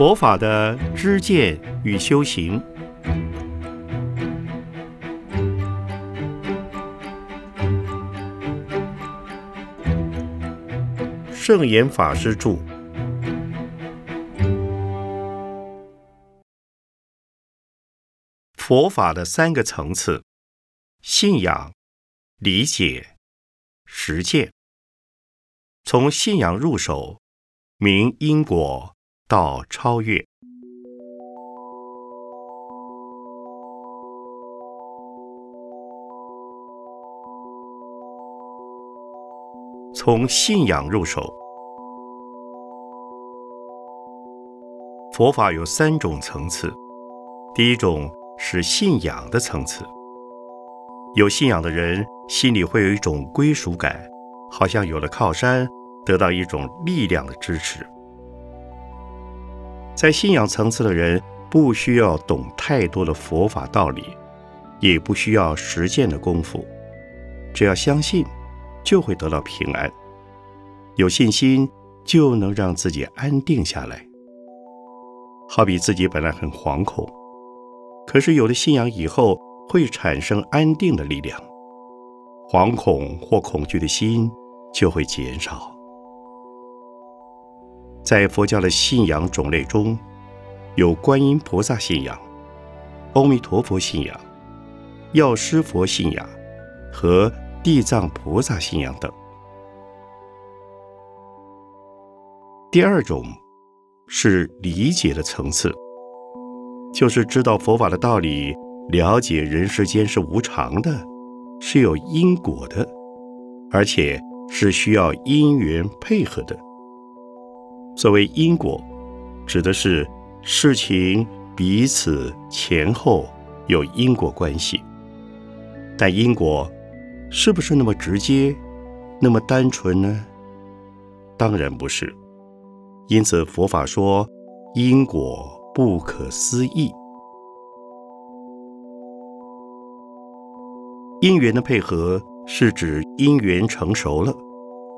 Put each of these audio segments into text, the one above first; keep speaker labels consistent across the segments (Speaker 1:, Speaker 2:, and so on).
Speaker 1: 佛法的知见与修行，圣严法师著。佛法的三个层次：信仰、理解、实践。从信仰入手，明因果到超越；从信仰入手，佛法有三种层次。第一种是信仰的层次，有信仰的人心里会有一种归属感，好像有了靠山。得到一种力量的支持，在信仰层次的人不需要懂太多的佛法道理，也不需要实践的功夫，只要相信，就会得到平安。有信心就能让自己安定下来。好比自己本来很惶恐，可是有了信仰以后，会产生安定的力量，惶恐或恐惧的心就会减少。在佛教的信仰种类中，有观音菩萨信仰、阿弥陀佛信仰、药师佛信仰和地藏菩萨信仰等。第二种是理解的层次，就是知道佛法的道理，了解人世间是无常的，是有因果的，而且是需要因缘配合的。所谓因果，指的是事情彼此前后有因果关系。但因果是不是那么直接、那么单纯呢？当然不是。因此佛法说因果不可思议。因缘的配合是指因缘成熟了，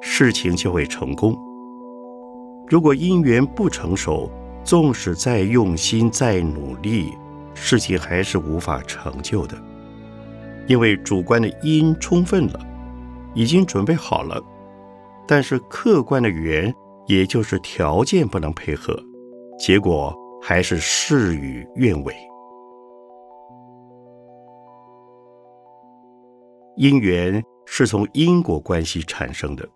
Speaker 1: 事情就会成功。如果因缘不成熟，纵使再用心、再努力，事情还是无法成就的。因为主观的因充分了，已经准备好了，但是客观的缘，也就是条件不能配合，结果还是事与愿违。因缘是从因果关系产生的，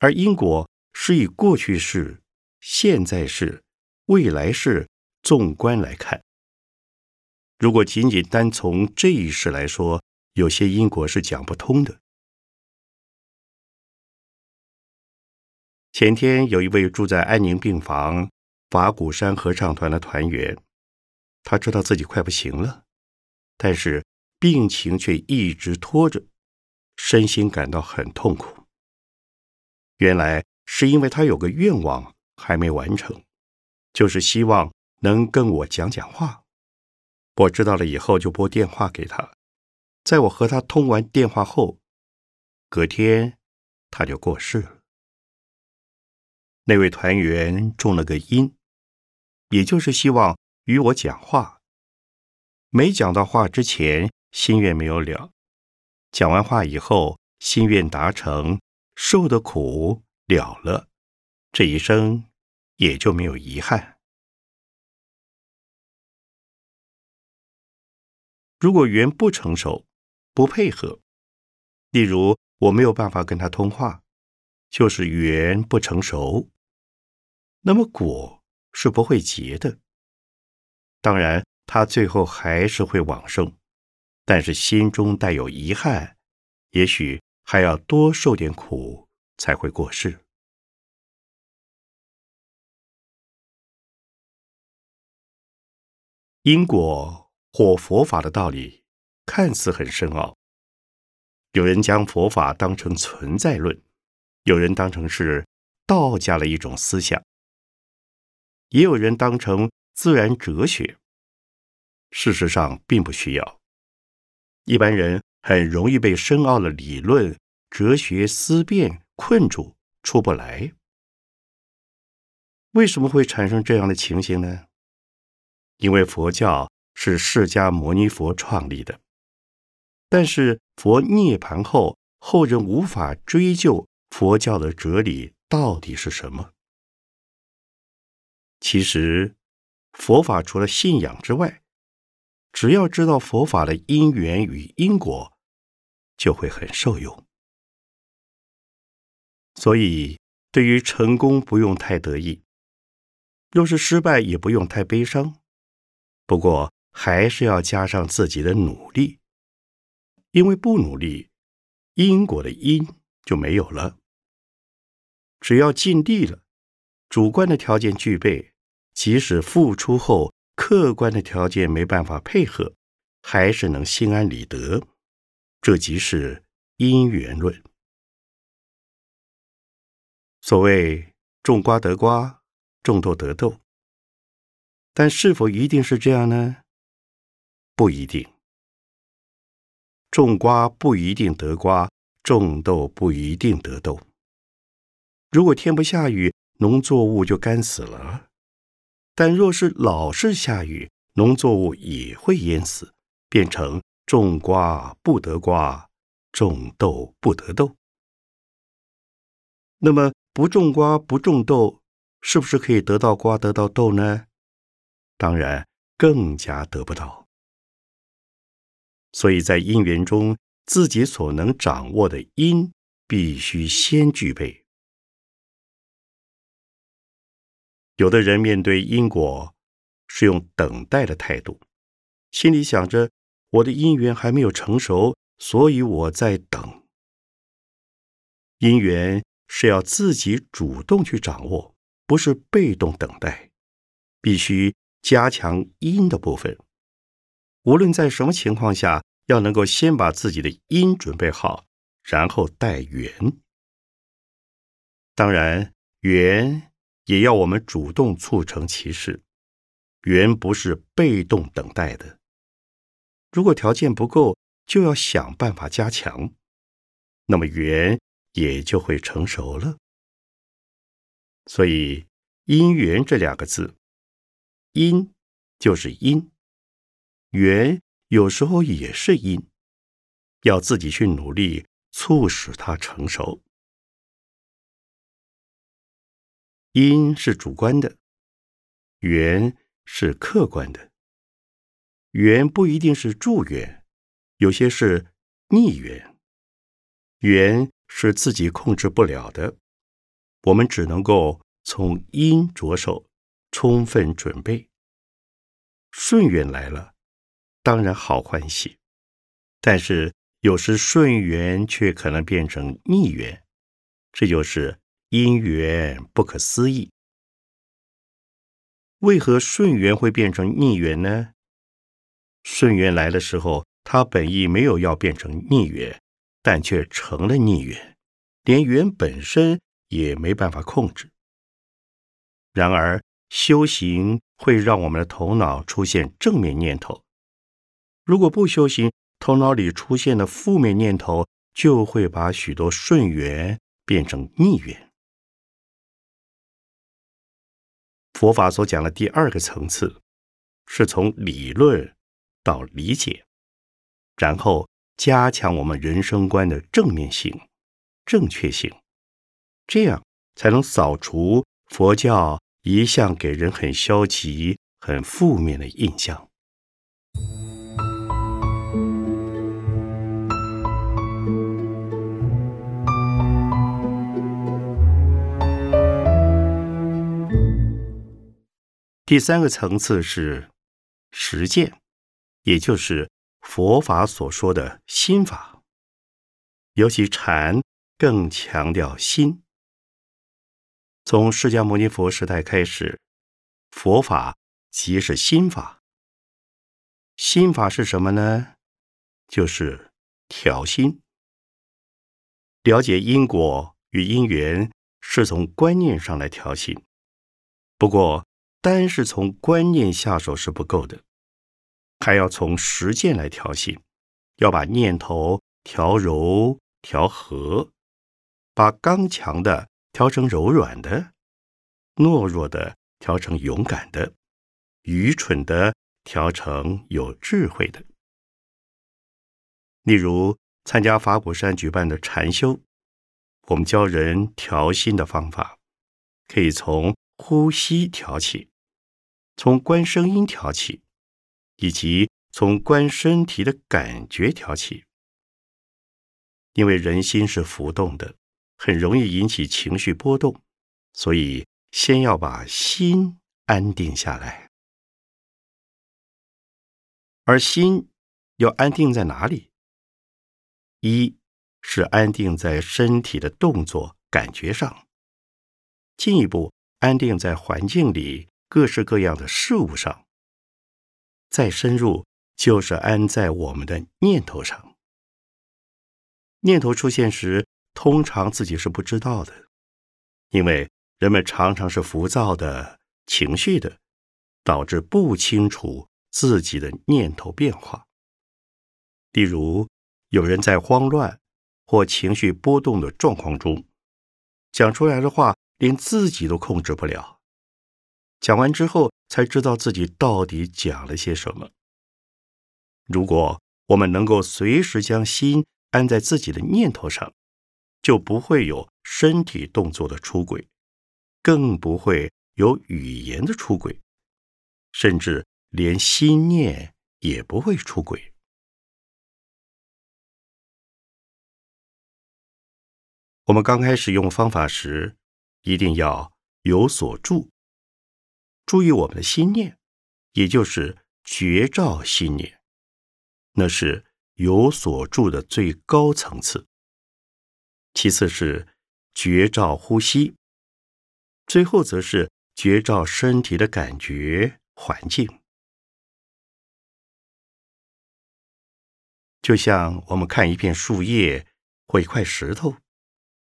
Speaker 1: 而因果。是以过去式、现在式、未来式纵观来看。如果仅仅单从这一世来说，有些因果是讲不通的。前天有一位住在安宁病房法鼓山合唱团的团员，他知道自己快不行了，但是病情却一直拖着，身心感到很痛苦。原来。是因为他有个愿望还没完成，就是希望能跟我讲讲话。我知道了以后就拨电话给他，在我和他通完电话后，隔天他就过世了。那位团员中了个因，也就是希望与我讲话。没讲到话之前，心愿没有了；讲完话以后，心愿达成，受的苦。了了，这一生也就没有遗憾。如果缘不成熟、不配合，例如我没有办法跟他通话，就是缘不成熟，那么果是不会结的。当然，他最后还是会往生，但是心中带有遗憾，也许还要多受点苦。才会过世。因果或佛法的道理看似很深奥，有人将佛法当成存在论，有人当成是道家的一种思想，也有人当成自然哲学。事实上，并不需要。一般人很容易被深奥的理论、哲学思辨。困住，出不来。为什么会产生这样的情形呢？因为佛教是释迦牟尼佛创立的，但是佛涅盘后，后人无法追究佛教的哲理到底是什么。其实，佛法除了信仰之外，只要知道佛法的因缘与因果，就会很受用。所以，对于成功不用太得意，若是失败也不用太悲伤。不过，还是要加上自己的努力，因为不努力，因果的因就没有了。只要尽力了，主观的条件具备，即使付出后客观的条件没办法配合，还是能心安理得。这即是因缘论。所谓种瓜得瓜，种豆得豆，但是否一定是这样呢？不一定。种瓜不一定得瓜，种豆不一定得豆。如果天不下雨，农作物就干死了；但若是老是下雨，农作物也会淹死，变成种瓜不得瓜，种豆不得豆。那么？不种瓜不种豆，是不是可以得到瓜得到豆呢？当然，更加得不到。所以在因缘中，自己所能掌握的因，必须先具备。有的人面对因果，是用等待的态度，心里想着我的因缘还没有成熟，所以我在等因缘。是要自己主动去掌握，不是被动等待。必须加强音的部分。无论在什么情况下，要能够先把自己的音准备好，然后待缘。当然，缘也要我们主动促成其事。缘不是被动等待的。如果条件不够，就要想办法加强。那么缘。也就会成熟了。所以“因缘”这两个字，“因”就是因，“缘”有时候也是因，要自己去努力促使它成熟。因是主观的，缘是客观的。缘不一定是助缘，有些是逆缘。缘。是自己控制不了的，我们只能够从因着手，充分准备。顺缘来了，当然好欢喜；但是有时顺缘却可能变成逆缘，这就是因缘不可思议。为何顺缘会变成逆缘呢？顺缘来的时候，它本意没有要变成逆缘。但却成了逆缘，连缘本身也没办法控制。然而修行会让我们的头脑出现正面念头，如果不修行，头脑里出现的负面念头就会把许多顺缘变成逆缘。佛法所讲的第二个层次，是从理论到理解，然后。加强我们人生观的正面性、正确性，这样才能扫除佛教一向给人很消极、很负面的印象。第三个层次是实践，也就是。佛法所说的心法，尤其禅更强调心。从释迦牟尼佛时代开始，佛法即是心法。心法是什么呢？就是调心。了解因果与因缘，是从观念上来调心。不过，单是从观念下手是不够的。还要从实践来调心，要把念头调柔调和，把刚强的调成柔软的，懦弱的调成勇敢的，愚蠢的调成有智慧的。例如，参加法鼓山举办的禅修，我们教人调心的方法，可以从呼吸调起，从观声音调起，以及从观身体的感觉调起。因为人心是浮动的，很容易引起情绪波动，所以先要把心安定下来。而心要安定在哪里？一是安定在身体的动作感觉上，进一步安定在环境里各式各样的事物上，再深入就是安在我们的念头上。念头出现时，通常自己是不知道的，因为人们常常是浮躁的情绪的，导致不清楚自己的念头变化。例如，有人在慌乱或情绪波动的状况中，讲出来的话连自己都控制不了，讲完之后才知道自己到底讲了些什么。如果我们能够随时将心，安在自己的念头上，就不会有身体动作的出轨，更不会有语言的出轨，甚至连心念也不会出轨。我们刚开始用方法时，一定要有所住，注意我们的心念，也就是觉照心念，那是。有所住的最高层次，其次是觉照呼吸，最后则是觉照身体的感觉环境。就像我们看一片树叶或一块石头，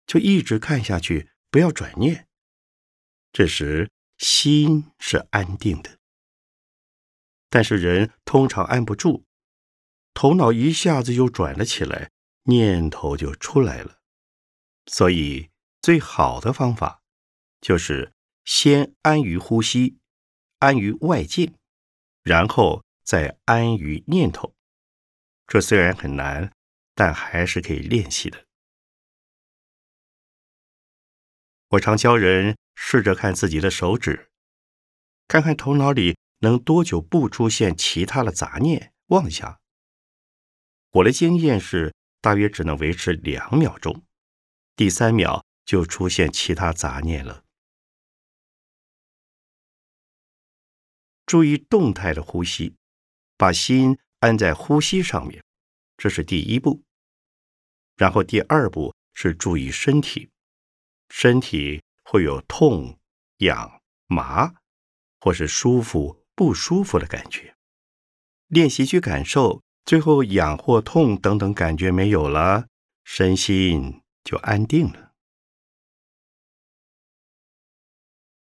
Speaker 1: 就一直看下去，不要转念。这时心是安定的，但是人通常安不住。头脑一下子又转了起来，念头就出来了。所以，最好的方法就是先安于呼吸，安于外境，然后再安于念头。这虽然很难，但还是可以练习的。我常教人试着看自己的手指，看看头脑里能多久不出现其他的杂念妄想。我的经验是，大约只能维持两秒钟，第三秒就出现其他杂念了。注意动态的呼吸，把心安在呼吸上面，这是第一步。然后第二步是注意身体，身体会有痛、痒、麻，或是舒服、不舒服的感觉，练习去感受。最后，痒或痛等等感觉没有了，身心就安定了。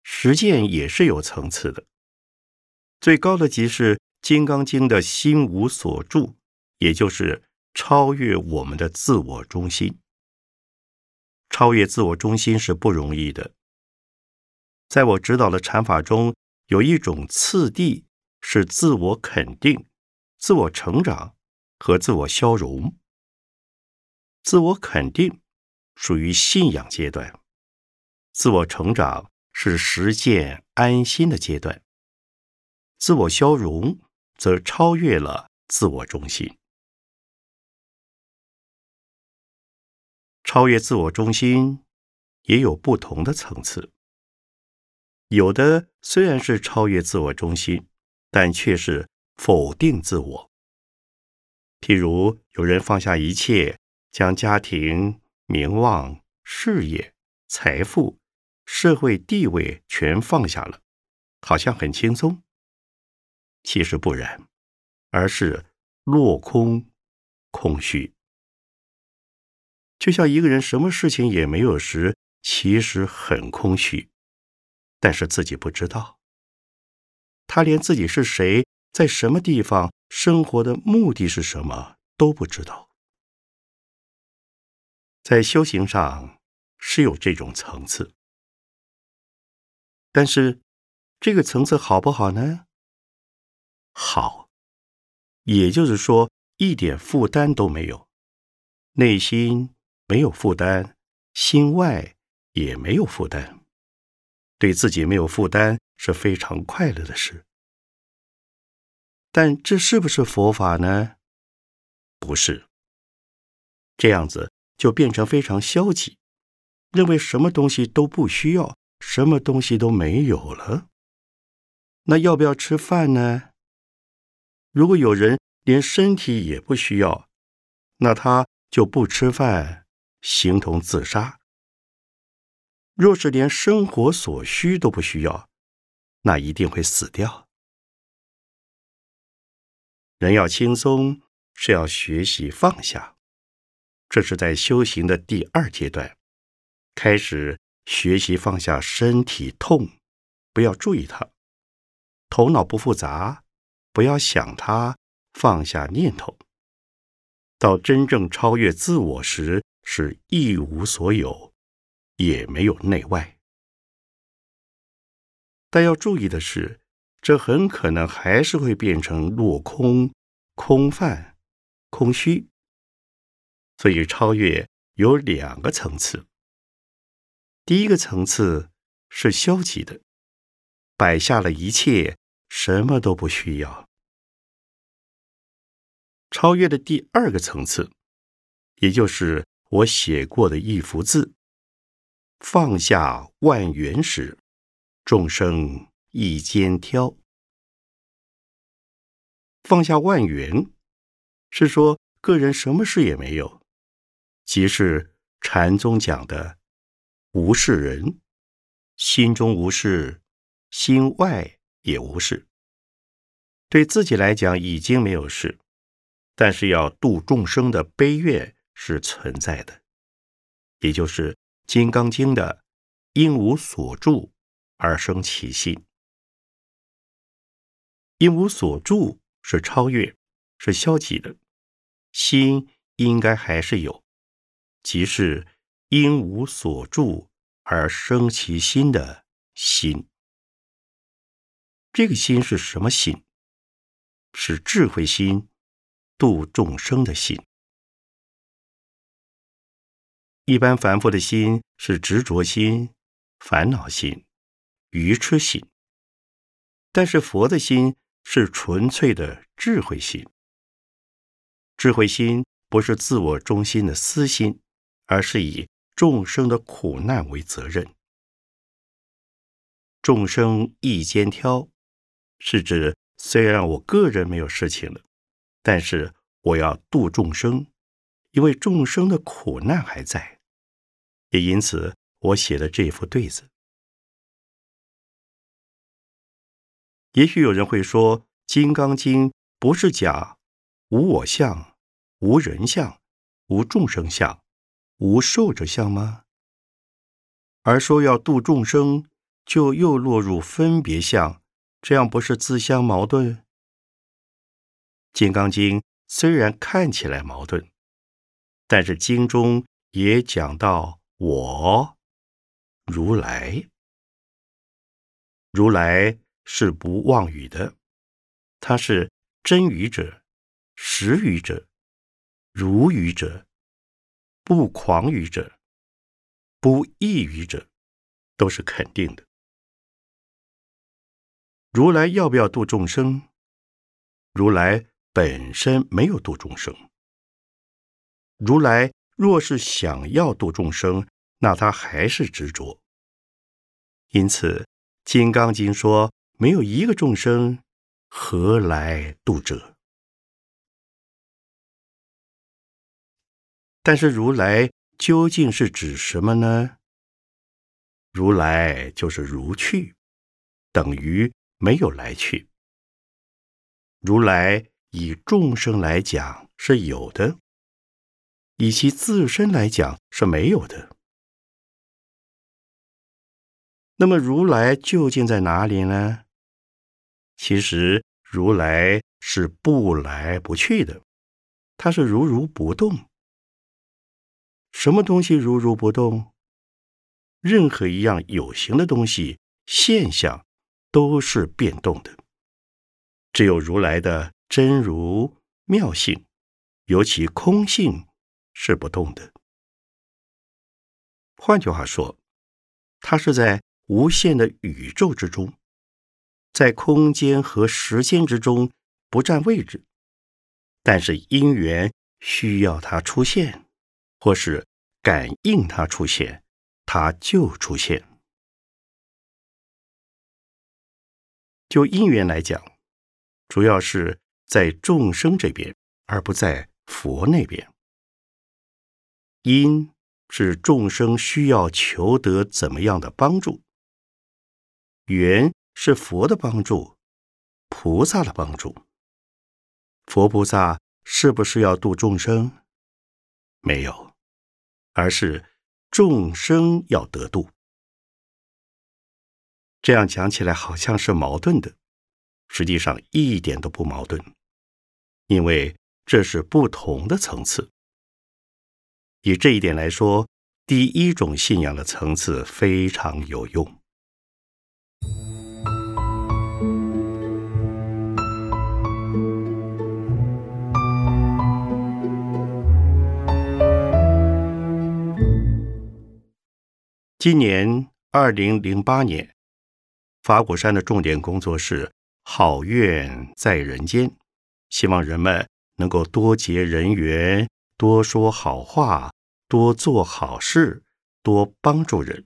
Speaker 1: 实践也是有层次的，最高的级是《金刚经》的心无所住，也就是超越我们的自我中心。超越自我中心是不容易的。在我指导的禅法中，有一种次第是自我肯定。自我成长和自我消融、自我肯定属于信仰阶段，自我成长是实践安心的阶段，自我消融则超越了自我中心。超越自我中心也有不同的层次，有的虽然是超越自我中心，但却是。否定自我，譬如有人放下一切，将家庭、名望、事业、财富、社会地位全放下了，好像很轻松。其实不然，而是落空、空虚。就像一个人什么事情也没有时，其实很空虚，但是自己不知道，他连自己是谁。在什么地方生活的目的是什么都不知道。在修行上是有这种层次，但是这个层次好不好呢？好，也就是说一点负担都没有，内心没有负担，心外也没有负担，对自己没有负担是非常快乐的事。但这是不是佛法呢？不是。这样子就变成非常消极，认为什么东西都不需要，什么东西都没有了。那要不要吃饭呢？如果有人连身体也不需要，那他就不吃饭，形同自杀。若是连生活所需都不需要，那一定会死掉。人要轻松，是要学习放下。这是在修行的第二阶段，开始学习放下身体痛，不要注意它；头脑不复杂，不要想它，放下念头。到真正超越自我时，是一无所有，也没有内外。但要注意的是，这很可能还是会变成落空、空泛、空虚。所以，超越有两个层次。第一个层次是消极的，摆下了一切，什么都不需要。超越的第二个层次，也就是我写过的一幅字：“放下万缘时，众生一肩挑。”放下万缘，是说个人什么事也没有。即是禅宗讲的无事人，心中无事，心外也无事。对自己来讲已经没有事，但是要度众生的悲愿是存在的，也就是《金刚经》的“因无所住而生其心”。因无所住是超越，是消极的，心应该还是有。即是因无所住而生其心的心，这个心是什么心？是智慧心、度众生的心。一般凡夫的心是执着心、烦恼心、愚痴心，但是佛的心是纯粹的智慧心。智慧心不是自我中心的私心。而是以众生的苦难为责任。众生一肩挑，是指虽然我个人没有事情了，但是我要度众生，因为众生的苦难还在，也因此我写了这副对子。也许有人会说，《金刚经》不是讲无我相、无人相、无众生相。无寿者相吗？而说要度众生，就又落入分别相，这样不是自相矛盾？《金刚经》虽然看起来矛盾，但是经中也讲到我如来，如来是不妄语的，他是真语者、实语者、如语者。不狂语者，不异语者，都是肯定的。如来要不要度众生？如来本身没有度众生。如来若是想要度众生，那他还是执着。因此，《金刚经》说：“没有一个众生，何来度者？”但是如来究竟是指什么呢？如来就是如去，等于没有来去。如来以众生来讲是有的，以其自身来讲是没有的。那么如来究竟在哪里呢？其实如来是不来不去的，他是如如不动。什么东西如如不动？任何一样有形的东西现象都是变动的，只有如来的真如妙性，尤其空性是不动的。换句话说，它是在无限的宇宙之中，在空间和时间之中不占位置，但是因缘需要它出现，或是感应它出现，它就出现。就因缘来讲，主要是在众生这边，而不在佛那边。因是众生需要求得怎么样的帮助，缘是佛的帮助，菩萨的帮助。佛菩萨是不是要度众生？没有，而是众生要得度。这样讲起来好像是矛盾的，实际上一点都不矛盾，因为这是不同的层次。以这一点来说，第一种信仰的层次非常有用。今年二零零八年。法鼓山的重点工作是好愿在人间，希望人们能够多结人缘，多说好话，多做好事，多帮助人。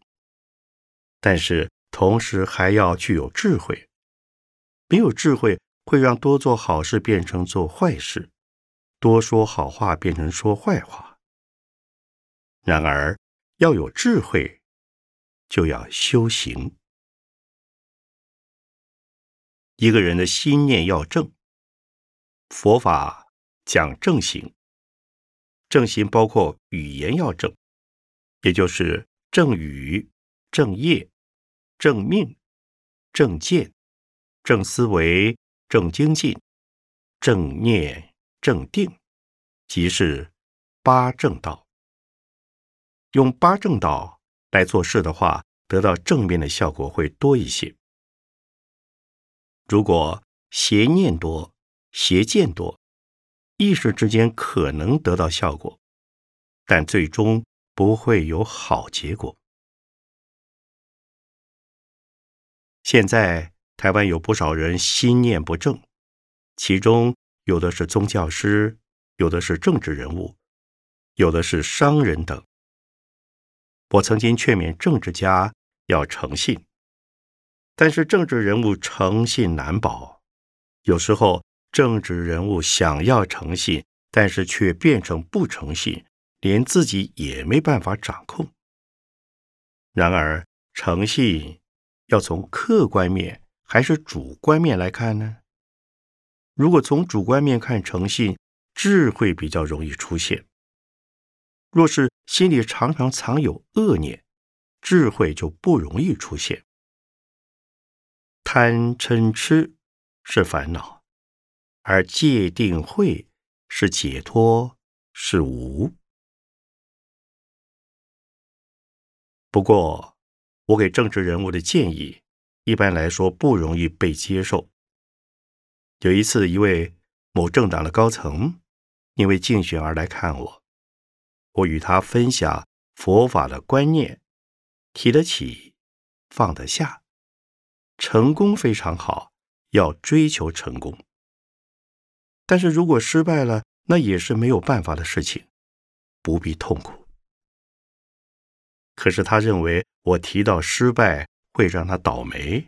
Speaker 1: 但是同时还要具有智慧，没有智慧会让多做好事变成做坏事，多说好话变成说坏话。然而要有智慧，就要修行。一个人的心念要正，佛法讲正行，正心包括语言要正，也就是正语、正业、正命、正见、正思维、正精进、正念、正定，即是八正道。用八正道来做事的话，得到正面的效果会多一些。如果邪念多、邪见多，一时之间可能得到效果，但最终不会有好结果。现在台湾有不少人心念不正，其中有的是宗教师，有的是政治人物，有的是商人等。我曾经劝勉政治家要诚信。但是政治人物诚信难保，有时候政治人物想要诚信，但是却变成不诚信，连自己也没办法掌控。然而，诚信要从客观面还是主观面来看呢？如果从主观面看诚信，智慧比较容易出现；若是心里常常藏有恶念，智慧就不容易出现。贪嗔痴是烦恼，而戒定慧是解脱，是无。不过，我给政治人物的建议，一般来说不容易被接受。有一次，一位某政党的高层因为竞选而来看我，我与他分享佛法的观念，提得起，放得下。成功非常好，要追求成功。但是如果失败了，那也是没有办法的事情，不必痛苦。可是他认为我提到失败会让他倒霉，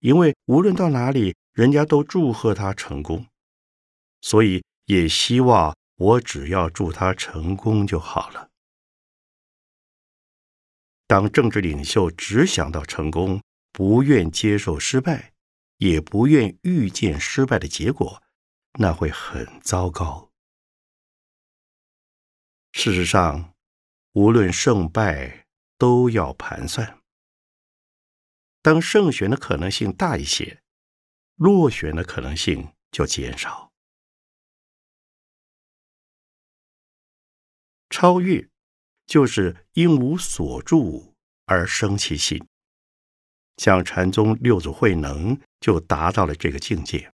Speaker 1: 因为无论到哪里，人家都祝贺他成功，所以也希望我只要祝他成功就好了。当政治领袖只想到成功。不愿接受失败，也不愿预见失败的结果，那会很糟糕。事实上，无论胜败都要盘算。当胜选的可能性大一些，落选的可能性就减少。超越，就是因无所住而生其心。像禅宗六祖慧能就达到了这个境界。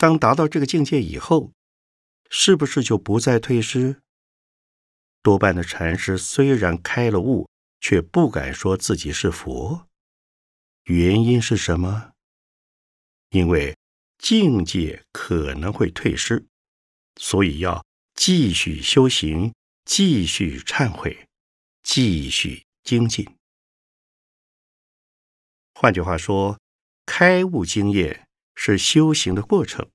Speaker 1: 当达到这个境界以后，是不是就不再退失？多半的禅师虽然开了悟，却不敢说自己是佛。原因是什么？因为境界可能会退失，所以要继续修行，继续忏悔，继续精进。换句话说，开悟经验是修行的过程。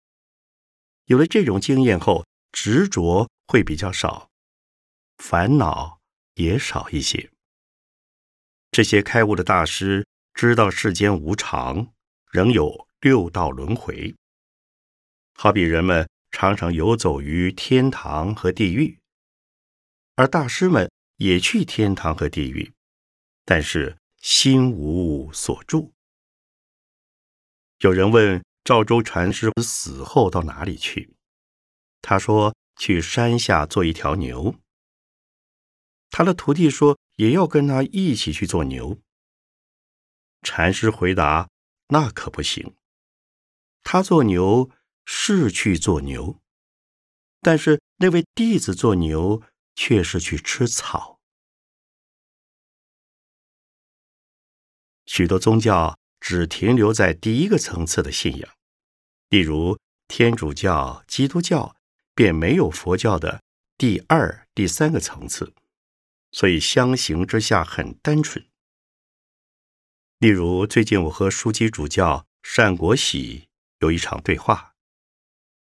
Speaker 1: 有了这种经验后，执着会比较少。烦恼也少一些。这些开悟的大师知道世间无常，仍有六道轮回。好比人们常常游走于天堂和地狱，而大师们也去天堂和地狱，但是心无所住。有人问赵州禅师死后到哪里去？他说：“去山下做一条牛。”他的徒弟说：“也要跟他一起去做牛。”禅师回答：“那可不行。他做牛是去做牛，但是那位弟子做牛却是去吃草。许多宗教只停留在第一个层次的信仰，例如天主教、基督教，便没有佛教的第二、第三个层次。”所以相形之下很单纯。例如，最近我和书记主教单国喜有一场对话，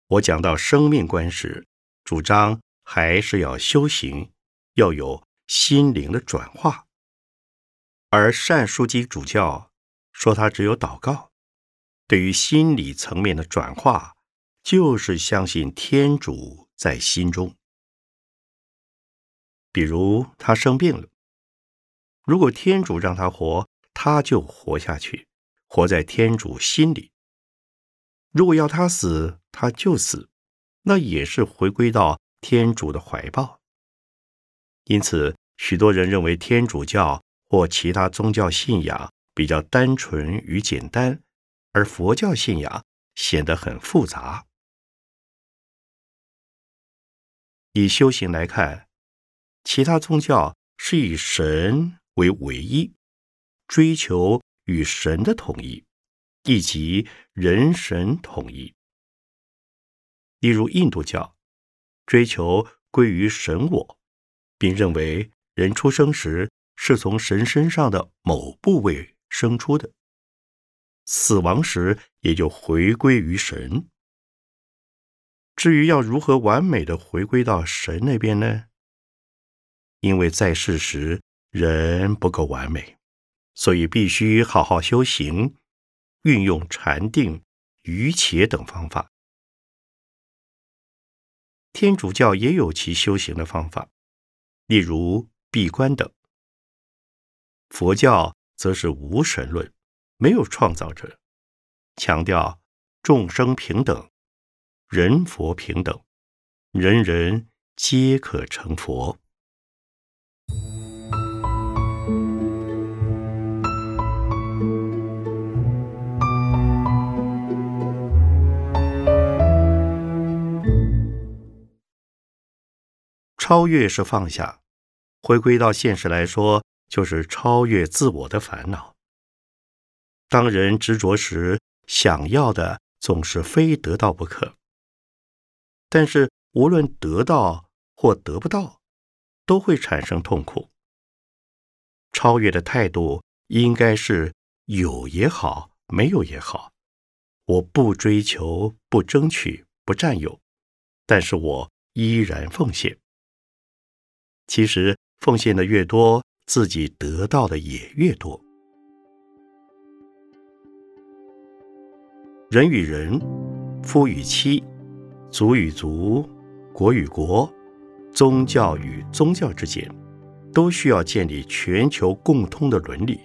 Speaker 1: 我讲到生命观时，主张还是要修行，要有心灵的转化。而单书籍主教说，他只有祷告，对于心理层面的转化，就是相信天主在心中。比如他生病了，如果天主让他活，他就活下去，活在天主心里；如果要他死，他就死，那也是回归到天主的怀抱。因此，许多人认为天主教或其他宗教信仰比较单纯与简单，而佛教信仰显得很复杂。以修行来看。其他宗教是以神为唯一，追求与神的统一，以及人神统一。例如印度教，追求归于神我，并认为人出生时是从神身上的某部位生出的，死亡时也就回归于神。至于要如何完美的回归到神那边呢？因为在世时人不够完美，所以必须好好修行，运用禅定、瑜伽等方法。天主教也有其修行的方法，例如闭关等。佛教则是无神论，没有创造者，强调众生平等，人佛平等，人人皆可成佛。超越是放下，回归到现实来说，就是超越自我的烦恼。当人执着时，想要的总是非得到不可。但是无论得到或得不到，都会产生痛苦。超越的态度应该是有也好，没有也好，我不追求，不争取，不占有，但是我依然奉献。其实奉献的越多，自己得到的也越多。人与人、夫与妻、族与族、国与国、宗教与宗教之间，都需要建立全球共通的伦理，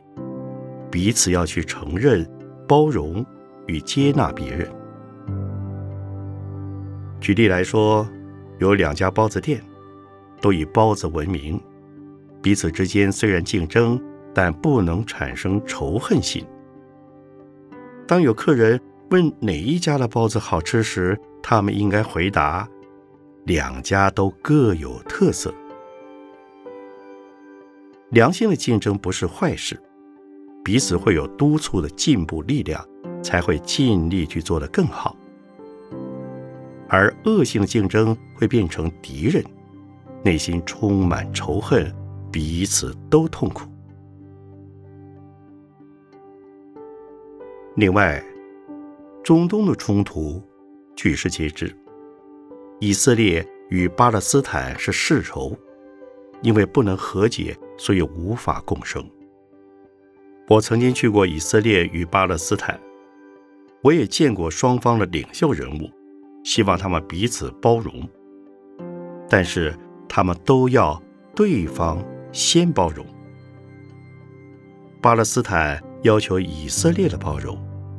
Speaker 1: 彼此要去承认、包容与接纳别人。举例来说，有两家包子店。都以包子闻名，彼此之间虽然竞争，但不能产生仇恨心。当有客人问哪一家的包子好吃时，他们应该回答：两家都各有特色。良性的竞争不是坏事，彼此会有督促的进步力量，才会尽力去做得更好。而恶性的竞争会变成敌人，内心充满仇恨，彼此都痛苦。另外，中东的冲突举世皆知，以色列与巴勒斯坦是世仇，因为不能和解，所以无法共生。我曾经去过以色列与巴勒斯坦，我也见过双方的领袖人物。希望他们彼此包容，但是他们都要对方先包容。巴勒斯坦要求以色列的包容，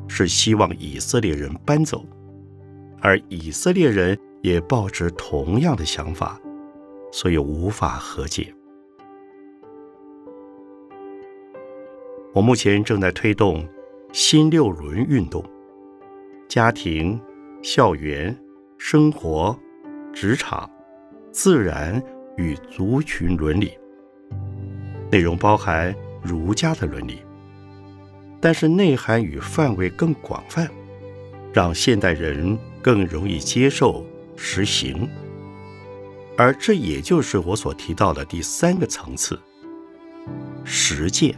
Speaker 1: 是希望以色列人搬走，而以色列人也抱持同样的想法，所以无法和解。我目前正在推动新六轮运动，家庭。校园、生活、职场、自然与族群伦理，内容包含儒家的伦理，但是内涵与范围更广泛，让现代人更容易接受实行。而这也就是我所提到的第三个层次——实践。